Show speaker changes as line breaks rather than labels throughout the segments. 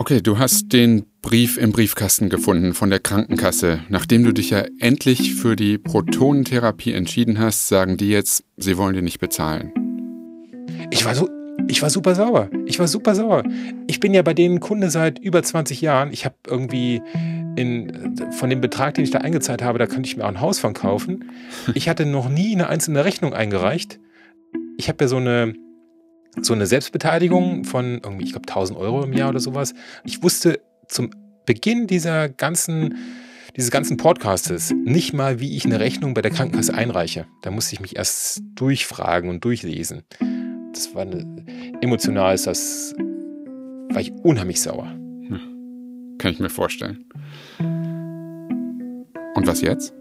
Okay, du hast den Brief im Briefkasten gefunden von der Krankenkasse. Nachdem du dich ja endlich für die Protonentherapie entschieden hast, sagen die jetzt, sie wollen dir nicht bezahlen.
Ich war so, ich war super sauer. Ich war super sauer. Ich bin ja bei denen Kunde seit über 20 Jahren. Ich habe irgendwie in, von dem Betrag, den ich da eingezahlt habe, da könnte ich mir auch ein Haus von kaufen. Ich hatte noch nie eine einzelne Rechnung eingereicht. Ich habe ja so eine so eine Selbstbeteiligung von irgendwie, ich glaube, 1000 Euro im Jahr oder sowas. Ich wusste zum Beginn dieser ganzen, dieses ganzen Podcastes nicht mal, wie ich eine Rechnung bei der Krankenkasse einreiche. Da musste ich mich erst durchfragen und durchlesen. Das war eine, emotional ist das, war ich unheimlich sauer.
Hm. Kann ich mir vorstellen. Und was jetzt?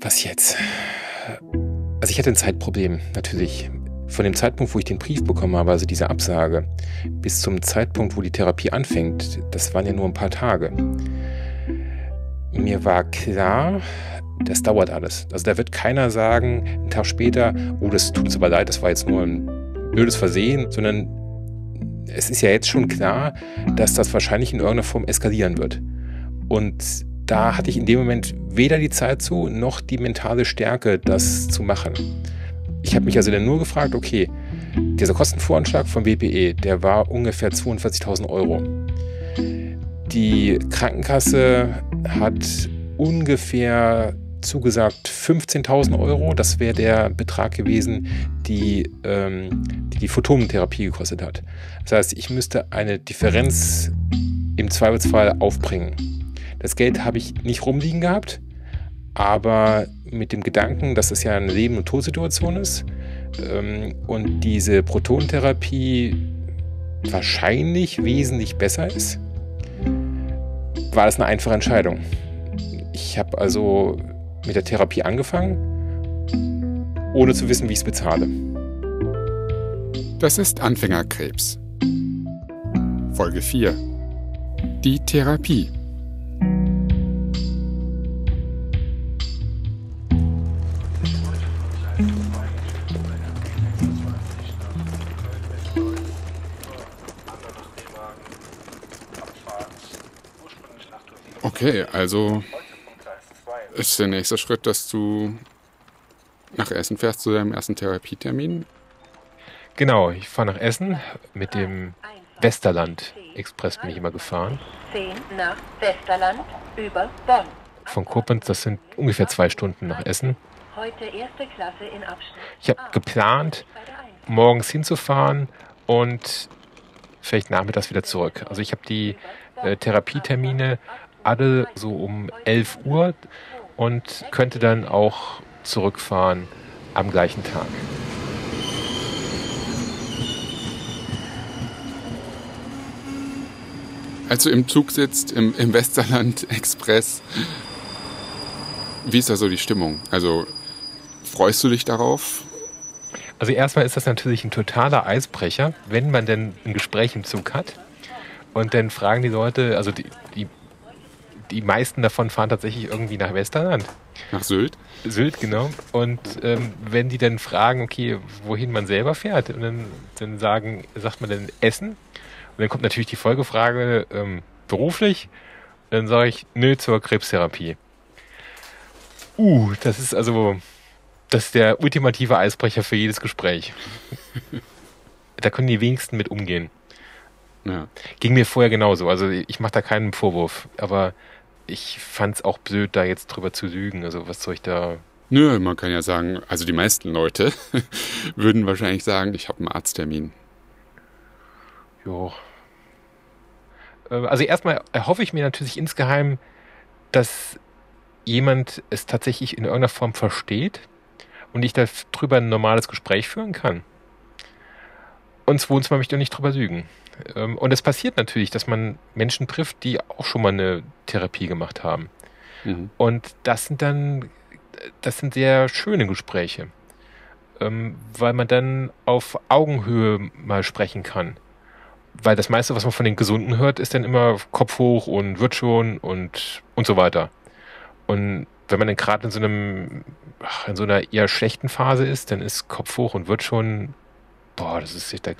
Was jetzt? Also ich hatte ein Zeitproblem, natürlich. Von dem Zeitpunkt, wo ich den Brief bekommen habe, also diese Absage, bis zum Zeitpunkt, wo die Therapie anfängt, das waren ja nur ein paar Tage. Mir war klar, das dauert alles. Also da wird keiner sagen, einen Tag später, oh, das tut uns aber leid, das war jetzt nur ein blödes Versehen, sondern es ist ja jetzt schon klar, dass das wahrscheinlich in irgendeiner Form eskalieren wird. Und da hatte ich in dem Moment weder die Zeit zu, noch die mentale Stärke, das zu machen. Ich habe mich also dann nur gefragt, okay, dieser Kostenvoranschlag vom BPE, der war ungefähr 42.000 Euro. Die Krankenkasse hat ungefähr zugesagt 15.000 Euro. Das wäre der Betrag gewesen, die, ähm, die die Photonentherapie gekostet hat. Das heißt, ich müsste eine Differenz im Zweifelsfall aufbringen. Das Geld habe ich nicht rumliegen gehabt, aber mit dem Gedanken, dass es ja eine Leben- und Todsituation ist ähm, und diese Protonentherapie wahrscheinlich wesentlich besser ist, war das eine einfache Entscheidung. Ich habe also mit der Therapie angefangen, ohne zu wissen, wie ich es bezahle.
Das ist Anfängerkrebs. Folge 4. Die Therapie. Okay, also ist der nächste Schritt, dass du nach Essen fährst zu deinem ersten Therapietermin?
Genau, ich fahre nach Essen. Mit dem Westerland Express bin ich immer gefahren. 10 nach Westerland über Bonn. Von Koblenz, das sind ungefähr zwei Stunden nach Essen. Heute erste Klasse in Abschnitt. Ich habe geplant, morgens hinzufahren und vielleicht nachmittags wieder zurück. Also ich habe die äh, Therapietermine alle so um 11 Uhr und könnte dann auch zurückfahren am gleichen Tag.
Als du im Zug sitzt, im, im Westerland Express, wie ist da so die Stimmung? Also freust du dich darauf?
Also erstmal ist das natürlich ein totaler Eisbrecher, wenn man denn ein Gespräch im Zug hat. Und dann fragen die Leute, also die, die die meisten davon fahren tatsächlich irgendwie nach Westerland.
Nach Sylt?
Sylt, genau. Und ähm, wenn die dann fragen, okay, wohin man selber fährt, und dann, dann sagen, sagt man dann Essen. Und dann kommt natürlich die Folgefrage, ähm, beruflich. Und dann sage ich, nö, zur Krebstherapie. Uh, das ist also, das ist der ultimative Eisbrecher für jedes Gespräch. da können die wenigsten mit umgehen. Ja. Ging mir vorher genauso. Also ich mache da keinen Vorwurf. Aber ich fand es auch blöd, da jetzt drüber zu lügen. Also was soll ich da.
Nö, man kann ja sagen, also die meisten Leute würden wahrscheinlich sagen, ich habe einen Arzttermin.
Jo. Äh, also erstmal erhoffe ich mir natürlich insgeheim, dass jemand es tatsächlich in irgendeiner Form versteht und ich darüber ein normales Gespräch führen kann. Und zweitens möchte ich nicht drüber lügen. Ähm, und es passiert natürlich, dass man Menschen trifft, die auch schon mal eine Therapie gemacht haben. Mhm. Und das sind dann, das sind sehr schöne Gespräche, ähm, weil man dann auf Augenhöhe mal sprechen kann. Weil das meiste, was man von den Gesunden hört, ist dann immer Kopf hoch und wird schon und, und so weiter. Und wenn man dann gerade in so einem, in so einer eher schlechten Phase ist, dann ist Kopf hoch und wird schon, boah, das ist, da,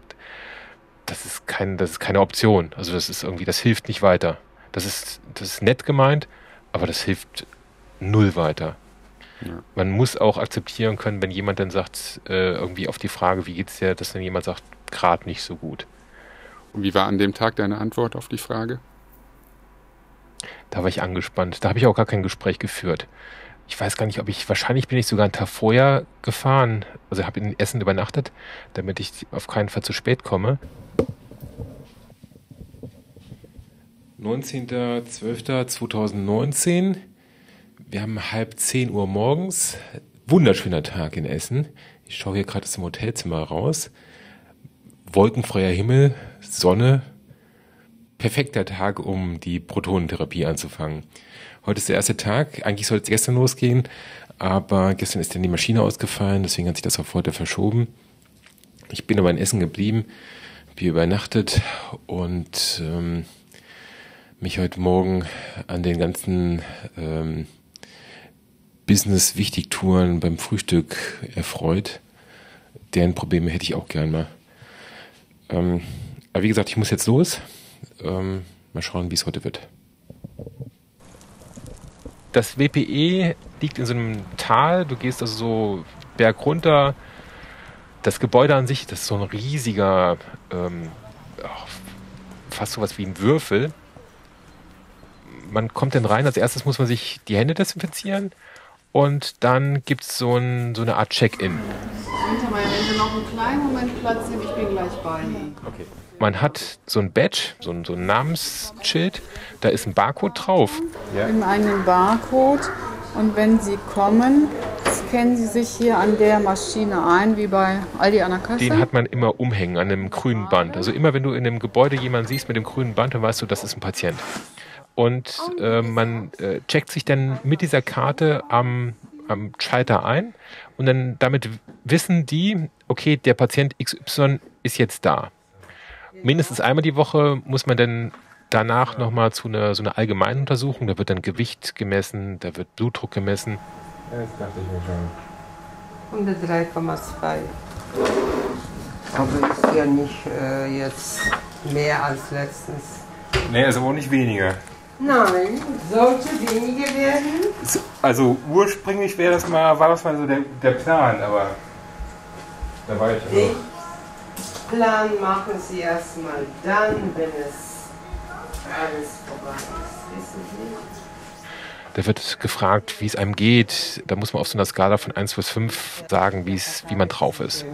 das ist, kein, das ist keine Option. Also das ist irgendwie, das hilft nicht weiter. Das ist, das ist nett gemeint, aber das hilft null weiter. Ja. Man muss auch akzeptieren können, wenn jemand dann sagt, äh, irgendwie auf die Frage, wie geht's dir, dass dann jemand sagt, gerade nicht so gut.
Und wie war an dem Tag deine Antwort auf die Frage?
Da war ich angespannt. Da habe ich auch gar kein Gespräch geführt. Ich weiß gar nicht, ob ich, wahrscheinlich bin ich sogar einen Tag vorher gefahren. Also habe in Essen übernachtet, damit ich auf keinen Fall zu spät komme. 19.12.2019. Wir haben halb 10 Uhr morgens. Wunderschöner Tag in Essen. Ich schaue hier gerade aus dem Hotelzimmer raus. Wolkenfreier Himmel, Sonne. Perfekter Tag, um die Protonentherapie anzufangen. Heute ist der erste Tag. Eigentlich sollte es gestern losgehen, aber gestern ist dann die Maschine ausgefallen, deswegen hat sich das auf heute verschoben. Ich bin aber in Essen geblieben, wie übernachtet und ähm, mich heute Morgen an den ganzen ähm, Business-Wichtigtouren beim Frühstück erfreut. Deren Probleme hätte ich auch gern mal. Ähm, aber wie gesagt, ich muss jetzt los. Ähm, mal schauen, wie es heute wird. Das WPE liegt in so einem Tal. Du gehst also so berg runter. Das Gebäude an sich, das ist so ein riesiger, ähm, fast sowas wie ein Würfel man kommt dann rein, als erstes muss man sich die Hände desinfizieren und dann gibt es so, ein, so eine Art Check-in.
Hinter meiner Hände noch einen kleinen Moment Platz nehmen, ich bin gleich bei Ihnen.
Okay. Man hat so ein Badge, so ein, so ein Namensschild, da ist ein Barcode drauf.
Ja. Im eigenen Barcode und wenn Sie kommen, scannen Sie sich hier an der Maschine ein, wie bei Aldi an der Kasse.
Den hat man immer umhängen an einem grünen Band. Also immer wenn du in einem Gebäude jemanden siehst mit dem grünen Band, dann weißt du, das ist ein Patient. Und äh, man äh, checkt sich dann mit dieser Karte am, am Schalter ein und dann damit wissen die, okay, der Patient XY ist jetzt da. Mindestens einmal die Woche muss man dann danach nochmal zu einer so einer allgemeinen Untersuchung. Da wird dann Gewicht gemessen, da wird Blutdruck gemessen. Das dachte
ich mir schon. 103,2. Aber ist ja nicht äh, jetzt mehr als letztens.
Nee, ist aber auch nicht weniger.
Nein, sollte weniger werden.
Also ursprünglich wäre das mal, war das mal so der, der Plan, aber da war ich
Den Plan machen Sie erstmal dann, wenn es alles vorbei ist. Wissen Sie?
Da wird gefragt, wie es einem geht. Da muss man auf so einer Skala von 1 bis 5 sagen, wie man drauf ist.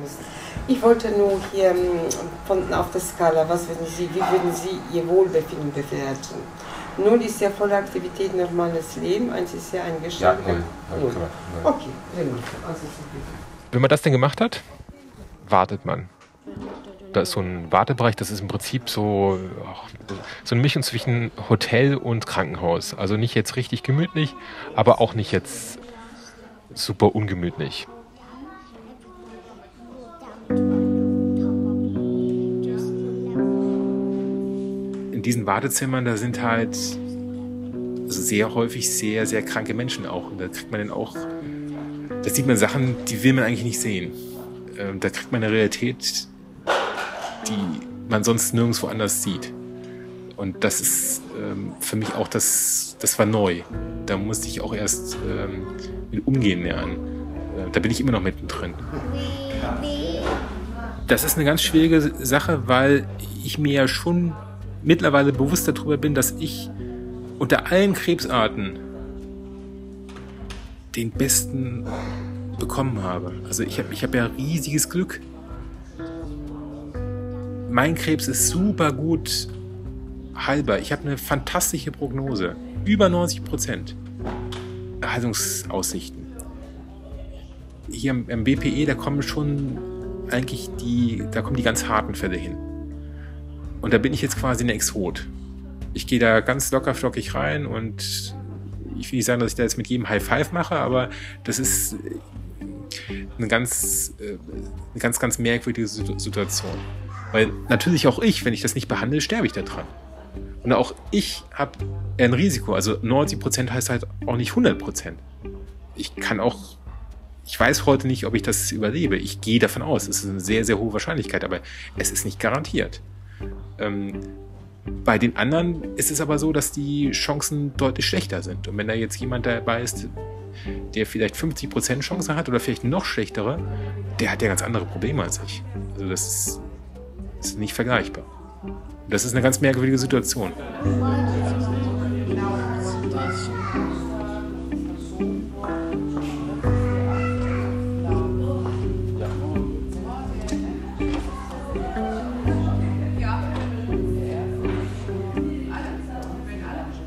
Ich wollte nur hier ähm, von, auf der Skala, was würden Sie, wie würden Sie Ihr Wohlbefinden bewerten? Null ist ja volle Aktivität, normales Leben, eins ist ja eingeschränkt. Ja, null. null. Okay,
also Wenn man das denn gemacht hat, wartet man. Da ist so ein Wartebereich, das ist im Prinzip so, so eine Mischung zwischen Hotel und Krankenhaus. Also nicht jetzt richtig gemütlich, aber auch nicht jetzt super ungemütlich. in diesen Wartezimmern, da sind halt sehr häufig sehr, sehr kranke Menschen auch. Und da kriegt man dann auch, da sieht man Sachen, die will man eigentlich nicht sehen. Ähm, da kriegt man eine Realität, die man sonst nirgendwo anders sieht. Und das ist ähm, für mich auch, das, das war neu. Da musste ich auch erst ähm, mit umgehen lernen. Äh, da bin ich immer noch mittendrin. Das ist eine ganz schwierige Sache, weil ich mir ja schon mittlerweile bewusst darüber bin, dass ich unter allen Krebsarten den besten bekommen habe. Also ich habe ich hab ja riesiges Glück. Mein Krebs ist super gut heilbar. Ich habe eine fantastische Prognose. Über 90 Prozent Erhaltungsaussichten. Hier im, BPE, da kommen schon eigentlich die, da kommen die ganz harten Fälle hin. Und da bin ich jetzt quasi ein Exot. Ich gehe da ganz locker flockig rein und ich will nicht sagen, dass ich da jetzt mit jedem High Five mache, aber das ist eine ganz, äh, eine ganz, ganz merkwürdige Situation. Weil natürlich auch ich, wenn ich das nicht behandle, sterbe ich da dran. Und auch ich habe ein Risiko. Also 90% heißt halt auch nicht 100%. Ich kann auch, ich weiß heute nicht, ob ich das überlebe. Ich gehe davon aus. Es ist eine sehr, sehr hohe Wahrscheinlichkeit, aber es ist nicht garantiert. Ähm, bei den anderen ist es aber so, dass die Chancen deutlich schlechter sind. Und wenn da jetzt jemand dabei ist, der vielleicht 50% Chance hat oder vielleicht noch schlechtere, der hat ja ganz andere Probleme als ich. Also das ist, ist nicht vergleichbar. Das ist eine ganz merkwürdige Situation.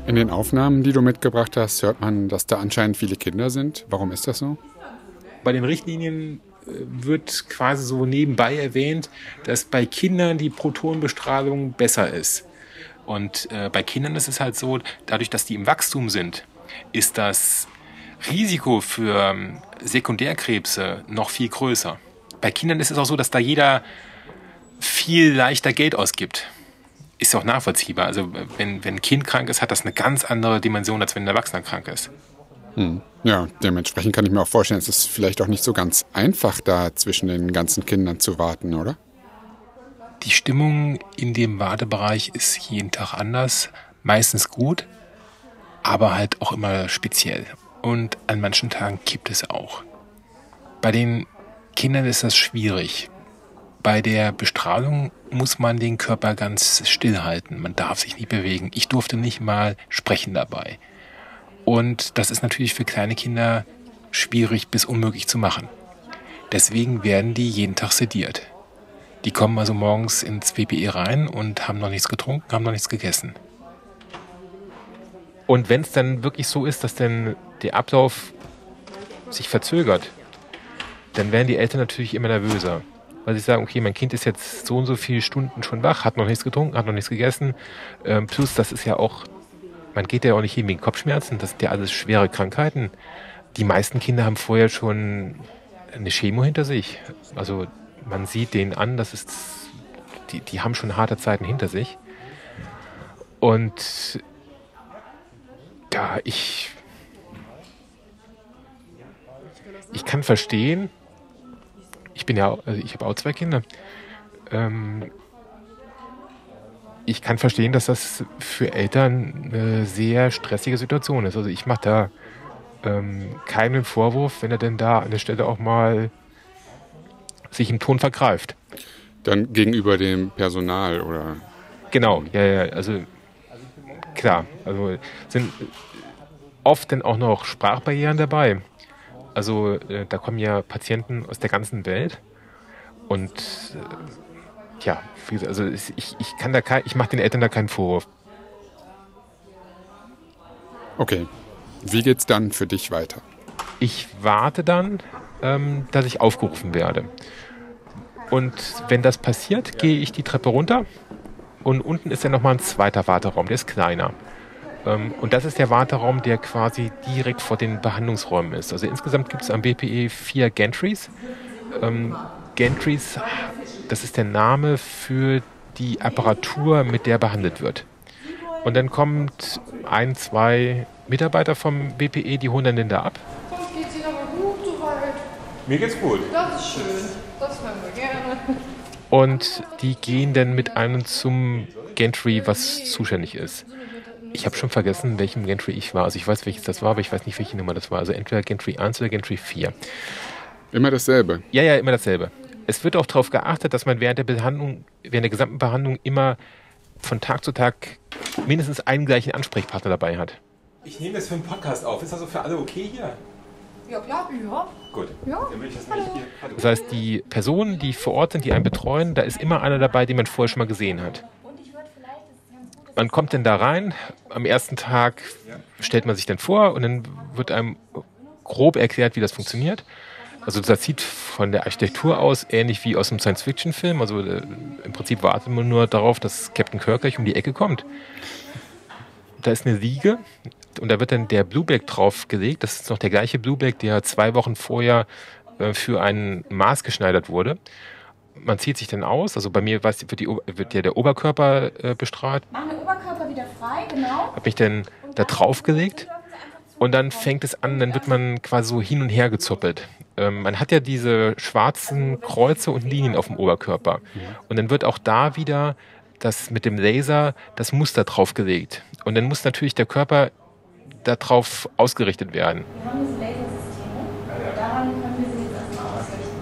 In den Aufnahmen, die du mitgebracht hast, hört man, dass da anscheinend viele Kinder sind. Warum ist das so?
Bei den Richtlinien wird quasi so nebenbei erwähnt, dass bei Kindern die Protonenbestrahlung besser ist. Und äh, bei Kindern ist es halt so, dadurch, dass die im Wachstum sind, ist das Risiko für ähm, Sekundärkrebse noch viel größer. Bei Kindern ist es auch so, dass da jeder viel leichter Geld ausgibt ist auch nachvollziehbar. Also wenn, wenn ein Kind krank ist, hat das eine ganz andere Dimension, als wenn ein Erwachsener krank ist.
Hm. Ja, dementsprechend kann ich mir auch vorstellen, es ist vielleicht auch nicht so ganz einfach, da zwischen den ganzen Kindern zu warten, oder?
Die Stimmung in dem Wartebereich ist jeden Tag anders, meistens gut, aber halt auch immer speziell. Und an manchen Tagen kippt es auch. Bei den Kindern ist das schwierig. Bei der Bestrahlung muss man den Körper ganz still halten. Man darf sich nicht bewegen. Ich durfte nicht mal sprechen dabei. Und das ist natürlich für kleine Kinder schwierig bis unmöglich zu machen. Deswegen werden die jeden Tag sediert. Die kommen also morgens ins WPE rein und haben noch nichts getrunken, haben noch nichts gegessen. Und wenn es dann wirklich so ist, dass dann der Ablauf sich verzögert, dann werden die Eltern natürlich immer nervöser weil sie sagen, okay, mein Kind ist jetzt so und so viele Stunden schon wach, hat noch nichts getrunken, hat noch nichts gegessen. Ähm, plus, das ist ja auch, man geht ja auch nicht hin wegen Kopfschmerzen, das sind ja alles schwere Krankheiten. Die meisten Kinder haben vorher schon eine Chemo hinter sich. Also man sieht denen an, dass es, die, die haben schon harte Zeiten hinter sich. Und ja, ich, ich kann verstehen, ich bin ja, also ich habe auch zwei Kinder. Ähm, ich kann verstehen, dass das für Eltern eine sehr stressige Situation ist. Also ich mache da ähm, keinen Vorwurf, wenn er denn da an der Stelle auch mal sich im Ton vergreift.
Dann gegenüber dem Personal oder?
Genau, ja, ja, also klar, also sind oft dann auch noch Sprachbarrieren dabei. Also äh, da kommen ja Patienten aus der ganzen Welt und äh, ja, also ich, ich kann da kein, ich mache den Eltern da keinen Vorwurf.
Okay, wie geht's dann für dich weiter?
Ich warte dann, ähm, dass ich aufgerufen werde. Und wenn das passiert, gehe ich die Treppe runter und unten ist ja nochmal ein zweiter Warteraum, der ist kleiner. Ähm, und das ist der Warteraum, der quasi direkt vor den Behandlungsräumen ist. Also insgesamt gibt es am BPE vier Gantries. Ähm, Gantries, das ist der Name für die Apparatur, mit der behandelt wird. Und dann kommt ein, zwei Mitarbeiter vom BPE, die holen dann den da ab.
Geht's Ihnen aber gut soweit?
Mir geht's gut.
Das ist schön. Das hören wir gerne.
Und die gehen dann mit einem zum Gantry, was zuständig ist. Ich habe schon vergessen, welchem Gantry ich war. Also ich weiß, welches das war, aber ich weiß nicht, welche Nummer das war. Also entweder Gantry 1 oder Gantry 4.
Immer dasselbe?
Ja, ja, immer dasselbe. Es wird auch darauf geachtet, dass man während der Behandlung, während der gesamten Behandlung immer von Tag zu Tag mindestens einen gleichen Ansprechpartner dabei hat.
Ich nehme das für einen Podcast auf. Ist das also für alle okay hier?
Ja, klar, ja.
Gut.
Ja.
Dann will ich das nicht hier.
Das heißt, die Personen, die vor Ort sind, die einen betreuen, da ist immer einer dabei, den man vorher schon mal gesehen hat. Man kommt dann da rein, am ersten Tag stellt man sich dann vor und dann wird einem grob erklärt, wie das funktioniert. Also das sieht von der Architektur aus ähnlich wie aus einem Science-Fiction-Film. Also äh, im Prinzip wartet man nur darauf, dass Captain Kirk gleich um die Ecke kommt. Da ist eine Liege und da wird dann der Blueback draufgelegt. Das ist noch der gleiche Blueback, der zwei Wochen vorher äh, für einen Maß geschneidert wurde man zieht sich dann aus. Also bei mir wird, die, wird ja der Oberkörper äh, bestrahlt.
Machen den Oberkörper wieder frei, genau.
Habe mich dann da draufgelegt. Und dann fängt es an, dann wird man quasi so hin und her gezuppelt. Ähm, man hat ja diese schwarzen Kreuze und Linien auf dem Oberkörper. Und dann wird auch da wieder das mit dem Laser das Muster draufgelegt. Und dann muss natürlich der Körper darauf ausgerichtet werden.
Wir haben diese Lasersysteme. Daran können wir sie jetzt erstmal ausrichten.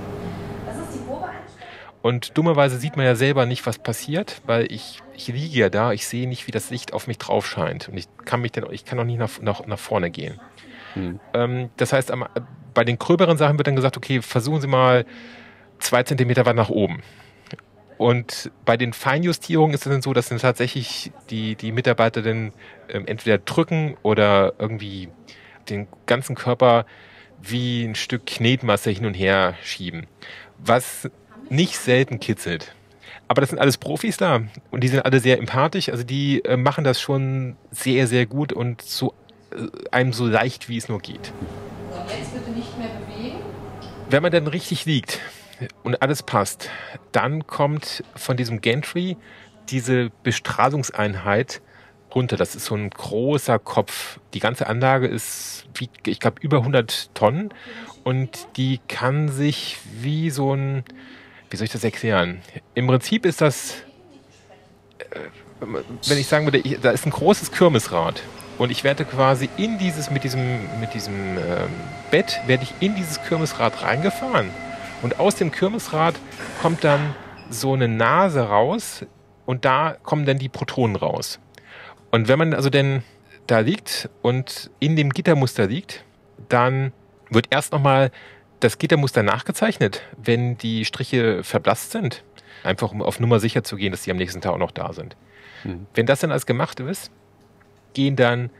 Das ist die Probeeinstellung.
Und dummerweise sieht man ja selber nicht, was passiert, weil ich, ich liege ja da, ich sehe nicht, wie das Licht auf mich drauf scheint. Und ich kann mich dann, ich kann auch nicht nach, nach, nach vorne gehen. Ähm, das heißt, am, bei den gröberen Sachen wird dann gesagt, okay, versuchen Sie mal zwei Zentimeter weit nach oben. Und bei den Feinjustierungen ist es dann so, dass dann tatsächlich die, die Mitarbeiter dann ähm, entweder drücken oder irgendwie den ganzen Körper wie ein Stück Knetmasse hin und her schieben. Was nicht selten kitzelt. Aber das sind alles Profis da und die sind alle sehr empathisch. Also die äh, machen das schon sehr, sehr gut und so äh, einem so leicht, wie es nur geht.
Und jetzt bitte nicht mehr bewegen.
Wenn man dann richtig liegt und alles passt, dann kommt von diesem Gantry diese Bestrahlungseinheit runter. Das ist so ein großer Kopf. Die ganze Anlage ist, wiegt, ich glaube, über 100 Tonnen und die kann sich wie so ein, wie soll ich das erklären? Im Prinzip ist das, äh, wenn ich sagen würde, ich, da ist ein großes Kirmesrad und ich werde quasi in dieses, mit diesem, mit diesem ähm, Bett, werde ich in dieses Kirmesrad reingefahren. Und aus dem Kirmesrad kommt dann so eine Nase raus und da kommen dann die Protonen raus. Und wenn man also denn da liegt und in dem Gittermuster liegt, dann wird erst nochmal das Gittermuster nachgezeichnet, wenn die Striche verblasst sind. Einfach um auf Nummer sicher zu gehen, dass die am nächsten Tag auch noch da sind. Wenn das dann alles gemacht ist, gehen dann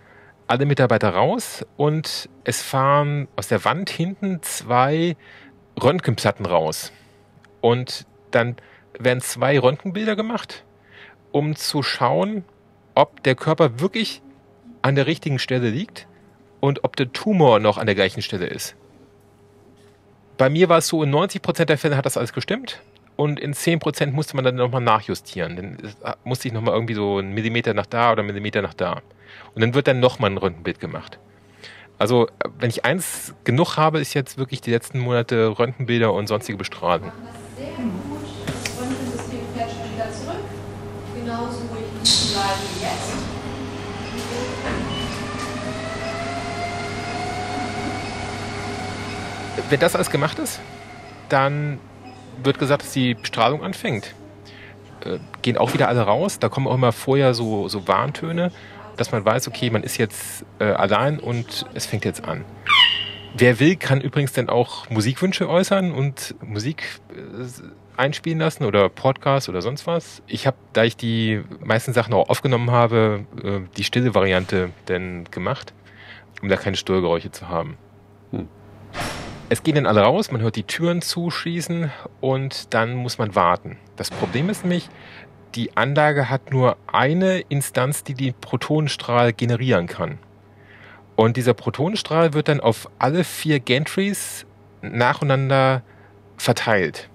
alle Mitarbeiter raus und es fahren aus der Wand hinten zwei Röntgenplatten raus. Und dann werden zwei Röntgenbilder gemacht, um zu schauen, ob der Körper wirklich an der richtigen Stelle liegt und ob der Tumor noch an der gleichen Stelle ist. Bei mir war es so, in 90% der Fälle hat das alles gestimmt und in 10% musste man dann nochmal nachjustieren. Dann äh, musste ich nochmal irgendwie so einen Millimeter nach da oder einen Millimeter nach da. Und dann wird dann nochmal ein Röntgenbild gemacht. Also, wenn ich eins genug habe, ist jetzt wirklich die letzten Monate Röntgenbilder und sonstige Bestrahlung.
Das ist sehr gut. Das Röntgensystem fährt schon wieder zurück. Genauso ruhig liegen bleiben wie jetzt.
Wenn das alles gemacht ist, dann wird gesagt, dass die Bestrahlung anfängt. Äh, gehen auch wieder alle raus. Da kommen auch immer vorher so, so Warntöne, dass man weiß, okay, man ist jetzt äh, allein und es fängt jetzt an. Wer will, kann übrigens dann auch Musikwünsche äußern und Musik äh, einspielen lassen oder Podcast oder sonst was. Ich habe, da ich die meisten Sachen auch aufgenommen habe, äh, die stille Variante dann gemacht, um da keine Störgeräusche zu haben. Es gehen dann alle raus, man hört die Türen zuschließen und dann muss man warten. Das Problem ist nämlich, die Anlage hat nur eine Instanz, die den Protonenstrahl generieren kann. Und dieser Protonenstrahl wird dann auf alle vier Gantries nacheinander verteilt.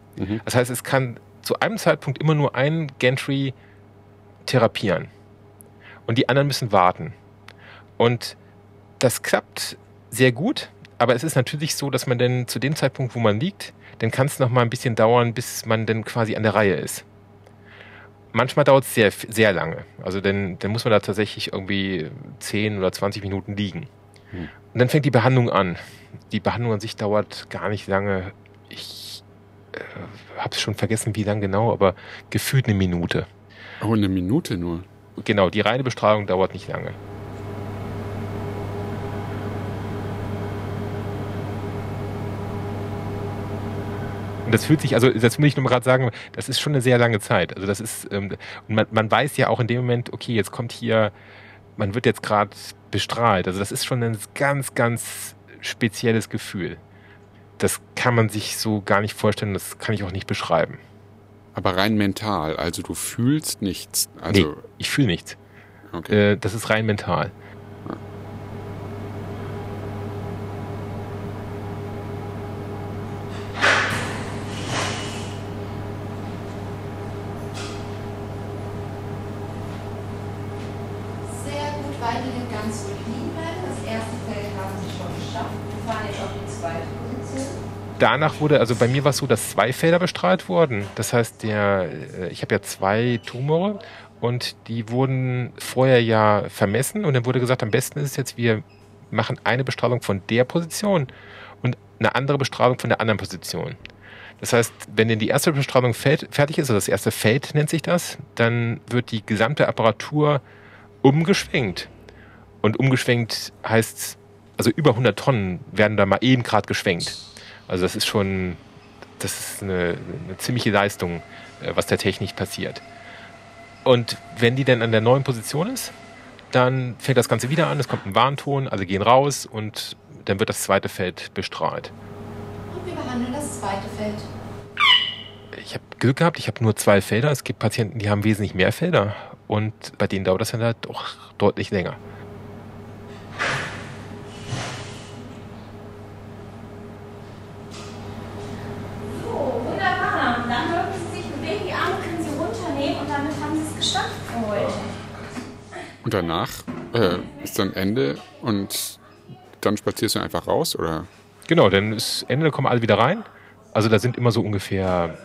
Das heißt, es kann zu einem Zeitpunkt immer nur ein Gantry therapieren. Und die anderen müssen warten. Und das klappt sehr gut, aber es ist natürlich so, dass man dann zu dem Zeitpunkt, wo man liegt, dann kann es noch mal ein bisschen dauern, bis man dann quasi an der Reihe ist. Manchmal dauert es sehr, sehr lange. Also dann, dann muss man da tatsächlich irgendwie 10 oder 20 Minuten liegen. Und dann fängt die Behandlung an. Die Behandlung an sich dauert gar nicht lange. Ich äh, habe es schon vergessen, wie lang genau, aber gefühlt eine Minute.
Oh, eine Minute nur.
Genau, die reine Bestrahlung dauert nicht lange. Und das fühlt sich, also das will ich nur mal gerade sagen, das ist schon eine sehr lange Zeit. Also das ist, ähm, und man, man weiß ja auch in dem Moment, okay, jetzt kommt hier, man wird jetzt gerade bestrahlt. Also das ist schon ein ganz, ganz spezielles Gefühl. Das kann man sich so gar nicht vorstellen, das kann ich auch nicht beschreiben.
Aber rein mental, also du fühlst nichts. Also,
nee, ich fühle nichts.
okay.
Äh, das ist rein mental.
Sehr gut, weiterhin ganz ruhig liegen bleiben. Das erste Feld haben Sie schon geschafft. Wir fahren jetzt auf die zweite Position.
Danach wurde, also bei mir war es so, dass zwei Felder bestrahlt wurden. Das heißt, der, äh, ich habe ja zwei Tumore und die wurden vorher ja vermessen und dann wurde gesagt, am besten ist es jetzt, wir machen eine Bestrahlung von der Position und eine andere Bestrahlung von der anderen Position. Das heißt, wenn denn die erste Bestrahlung fertig ist, also das erste Feld nennt sich das, dann wird die gesamte Apparatur umgeschwenkt. Und umgeschwenkt heißt, also über 100 Tonnen werden da mal eben gerade geschwenkt. Also das ist schon, das ist eine, eine ziemliche Leistung, äh, was der Technik passiert. Und wenn die dann an der neuen Position ist, dann fängt das Ganze wieder an, es kommt ein Warnton, alle gehen raus und dann wird das zweite Feld bestrahlt.
Und wir behandeln das zweite Feld.
Ich habe Glück gehabt, ich habe nur zwei Felder. Es gibt Patienten, die haben wesentlich mehr Felder und bei denen dauert das dann halt auch deutlich länger.
Und
danach äh, ist dann Ende und dann spazierst du einfach raus, oder?
Genau, dann ist Ende, dann kommen alle wieder rein. Also da sind immer so ungefähr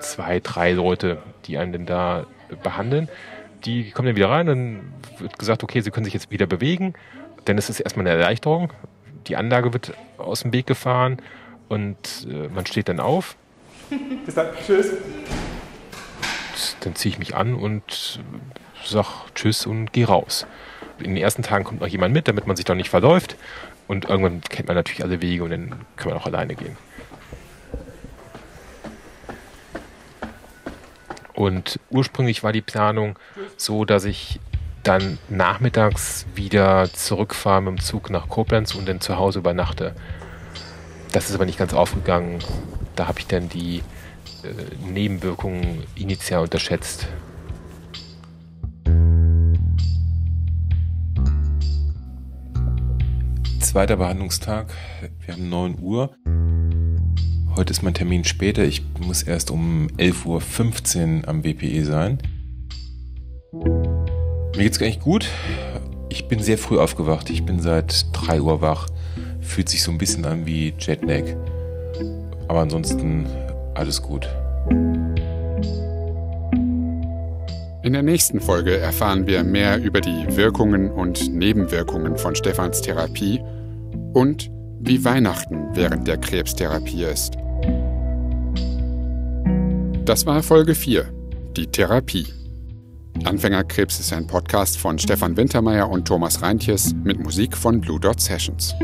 zwei, drei Leute, die einen denn da behandeln. Die kommen dann wieder rein, dann wird gesagt, okay, sie können sich jetzt wieder bewegen. Denn es ist erstmal eine Erleichterung. Die Anlage wird aus dem Weg gefahren und äh, man steht dann auf.
Bis dann. Tschüss.
Dann ziehe ich mich an und sag Tschüss und gehe raus. In den ersten Tagen kommt noch jemand mit, damit man sich doch nicht verläuft. Und irgendwann kennt man natürlich alle Wege und dann kann man auch alleine gehen. Und ursprünglich war die Planung so, dass ich dann nachmittags wieder zurückfahre mit dem Zug nach Koblenz und dann zu Hause übernachte. Das ist aber nicht ganz aufgegangen. Da habe ich dann die Nebenwirkungen initial unterschätzt.
Zweiter Behandlungstag. Wir haben 9 Uhr. Heute ist mein Termin später. Ich muss erst um 11.15 Uhr am WPE sein. Mir geht's gar nicht gut. Ich bin sehr früh aufgewacht. Ich bin seit 3 Uhr wach. Fühlt sich so ein bisschen an wie Jetlag. Aber ansonsten alles gut.
In der nächsten Folge erfahren wir mehr über die Wirkungen und Nebenwirkungen von Stefans Therapie und wie Weihnachten während der Krebstherapie ist. Das war Folge 4, die Therapie. Anfängerkrebs ist ein Podcast von Stefan Wintermeyer und Thomas Reintjes mit Musik von Blue Dot Sessions.